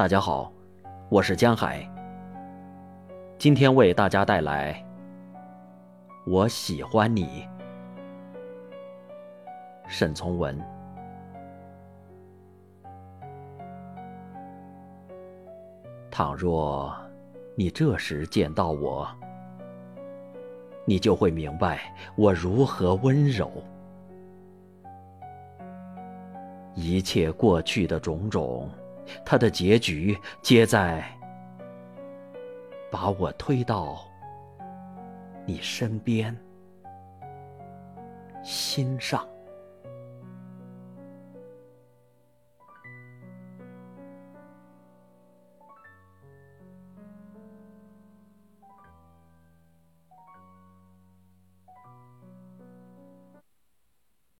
大家好，我是江海。今天为大家带来《我喜欢你》，沈从文。倘若你这时见到我，你就会明白我如何温柔。一切过去的种种，他的结局皆在把我推到你身边、心上。